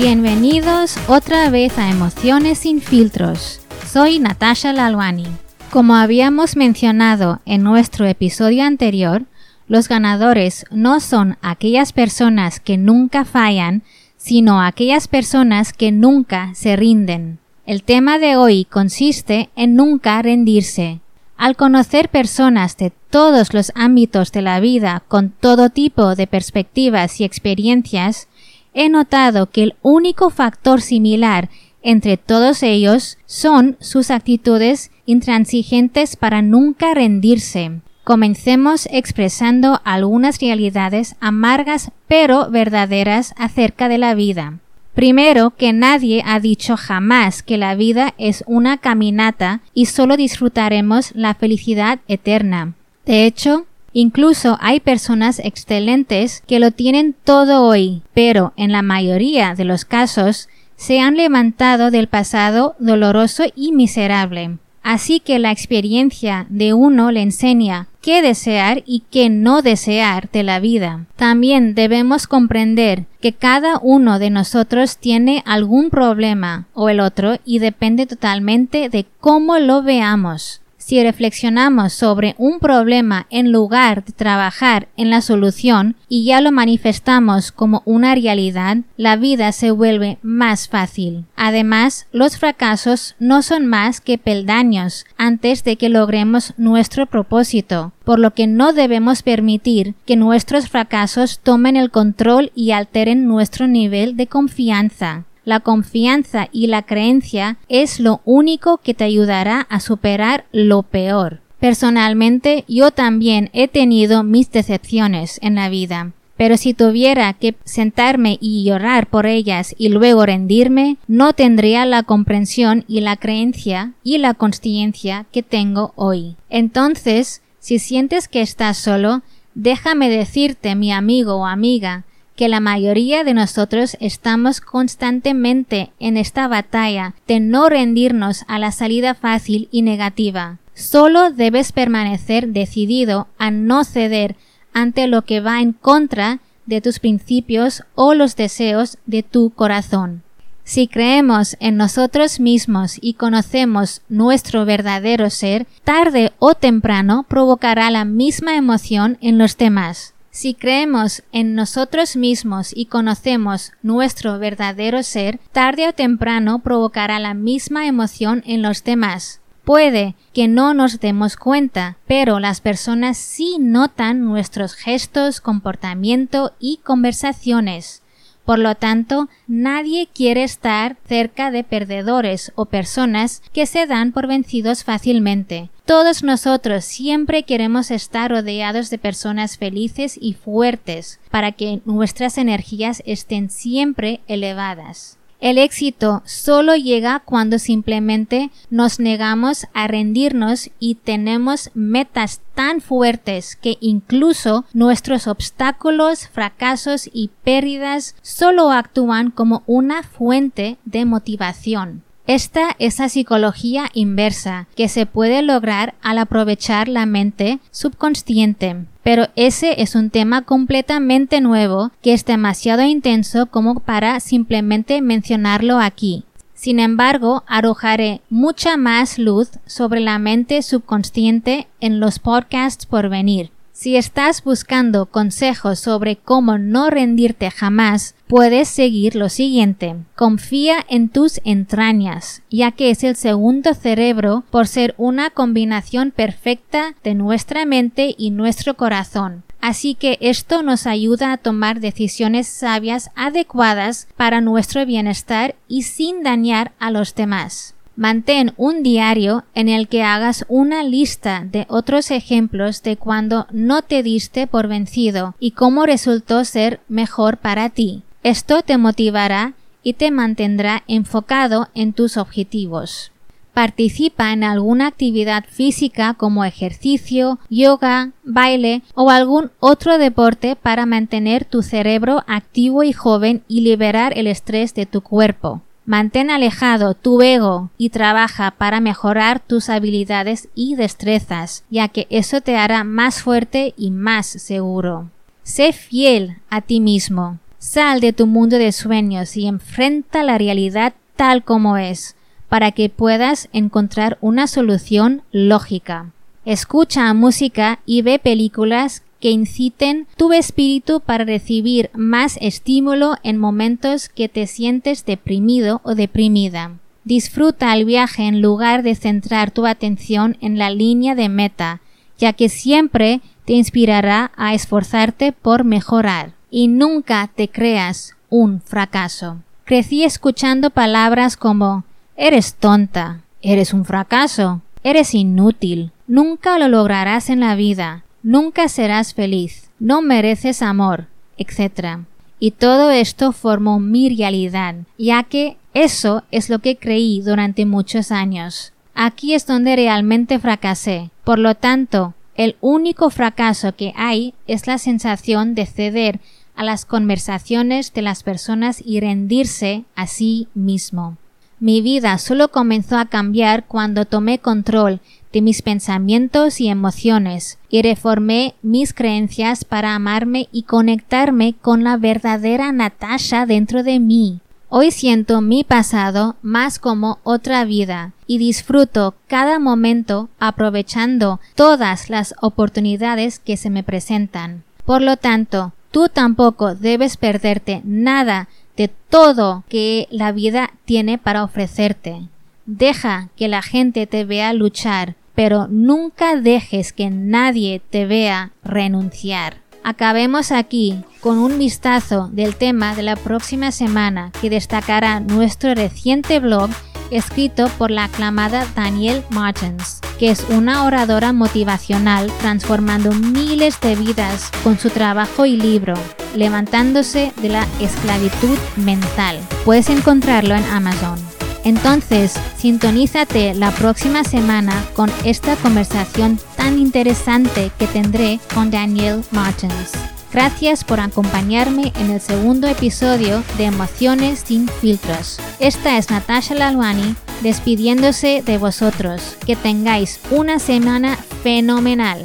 Bienvenidos otra vez a Emociones sin filtros. Soy Natasha Lalwani. Como habíamos mencionado en nuestro episodio anterior, los ganadores no son aquellas personas que nunca fallan, sino aquellas personas que nunca se rinden. El tema de hoy consiste en nunca rendirse. Al conocer personas de todos los ámbitos de la vida con todo tipo de perspectivas y experiencias, he notado que el único factor similar entre todos ellos son sus actitudes intransigentes para nunca rendirse. Comencemos expresando algunas realidades amargas pero verdaderas acerca de la vida. Primero, que nadie ha dicho jamás que la vida es una caminata y solo disfrutaremos la felicidad eterna. De hecho, Incluso hay personas excelentes que lo tienen todo hoy, pero en la mayoría de los casos se han levantado del pasado doloroso y miserable. Así que la experiencia de uno le enseña qué desear y qué no desear de la vida. También debemos comprender que cada uno de nosotros tiene algún problema o el otro y depende totalmente de cómo lo veamos. Si reflexionamos sobre un problema en lugar de trabajar en la solución y ya lo manifestamos como una realidad, la vida se vuelve más fácil. Además, los fracasos no son más que peldaños antes de que logremos nuestro propósito, por lo que no debemos permitir que nuestros fracasos tomen el control y alteren nuestro nivel de confianza la confianza y la creencia es lo único que te ayudará a superar lo peor. Personalmente, yo también he tenido mis decepciones en la vida. Pero si tuviera que sentarme y llorar por ellas y luego rendirme, no tendría la comprensión y la creencia y la consciencia que tengo hoy. Entonces, si sientes que estás solo, déjame decirte, mi amigo o amiga, que la mayoría de nosotros estamos constantemente en esta batalla de no rendirnos a la salida fácil y negativa. Solo debes permanecer decidido a no ceder ante lo que va en contra de tus principios o los deseos de tu corazón. Si creemos en nosotros mismos y conocemos nuestro verdadero ser, tarde o temprano provocará la misma emoción en los demás. Si creemos en nosotros mismos y conocemos nuestro verdadero ser, tarde o temprano provocará la misma emoción en los demás. Puede que no nos demos cuenta, pero las personas sí notan nuestros gestos, comportamiento y conversaciones. Por lo tanto, nadie quiere estar cerca de perdedores o personas que se dan por vencidos fácilmente. Todos nosotros siempre queremos estar rodeados de personas felices y fuertes para que nuestras energías estén siempre elevadas. El éxito solo llega cuando simplemente nos negamos a rendirnos y tenemos metas tan fuertes que incluso nuestros obstáculos, fracasos y pérdidas solo actúan como una fuente de motivación. Esta es la psicología inversa que se puede lograr al aprovechar la mente subconsciente. Pero ese es un tema completamente nuevo que es demasiado intenso como para simplemente mencionarlo aquí. Sin embargo, arrojaré mucha más luz sobre la mente subconsciente en los podcasts por venir. Si estás buscando consejos sobre cómo no rendirte jamás, puedes seguir lo siguiente. Confía en tus entrañas, ya que es el segundo cerebro por ser una combinación perfecta de nuestra mente y nuestro corazón. Así que esto nos ayuda a tomar decisiones sabias adecuadas para nuestro bienestar y sin dañar a los demás. Mantén un diario en el que hagas una lista de otros ejemplos de cuando no te diste por vencido y cómo resultó ser mejor para ti. Esto te motivará y te mantendrá enfocado en tus objetivos. Participa en alguna actividad física como ejercicio, yoga, baile o algún otro deporte para mantener tu cerebro activo y joven y liberar el estrés de tu cuerpo. Mantén alejado tu ego y trabaja para mejorar tus habilidades y destrezas, ya que eso te hará más fuerte y más seguro. Sé fiel a ti mismo. Sal de tu mundo de sueños y enfrenta la realidad tal como es, para que puedas encontrar una solución lógica. Escucha música y ve películas que inciten tu espíritu para recibir más estímulo en momentos que te sientes deprimido o deprimida. Disfruta el viaje en lugar de centrar tu atención en la línea de meta, ya que siempre te inspirará a esforzarte por mejorar. Y nunca te creas un fracaso. Crecí escuchando palabras como eres tonta, eres un fracaso, eres inútil, nunca lo lograrás en la vida, nunca serás feliz, no mereces amor, etc. Y todo esto formó mi realidad, ya que eso es lo que creí durante muchos años. Aquí es donde realmente fracasé. Por lo tanto, el único fracaso que hay es la sensación de ceder a las conversaciones de las personas y rendirse a sí mismo. Mi vida solo comenzó a cambiar cuando tomé control de mis pensamientos y emociones y reformé mis creencias para amarme y conectarme con la verdadera Natasha dentro de mí. Hoy siento mi pasado más como otra vida y disfruto cada momento aprovechando todas las oportunidades que se me presentan. Por lo tanto, tú tampoco debes perderte nada de todo que la vida tiene para ofrecerte. Deja que la gente te vea luchar, pero nunca dejes que nadie te vea renunciar. Acabemos aquí con un vistazo del tema de la próxima semana que destacará nuestro reciente blog escrito por la aclamada Danielle Martins, que es una oradora motivacional transformando miles de vidas con su trabajo y libro, levantándose de la esclavitud mental. Puedes encontrarlo en Amazon. Entonces, sintonízate la próxima semana con esta conversación tan interesante que tendré con Danielle Martins. Gracias por acompañarme en el segundo episodio de Emociones sin filtros. Esta es Natasha Lalwani despidiéndose de vosotros. Que tengáis una semana fenomenal.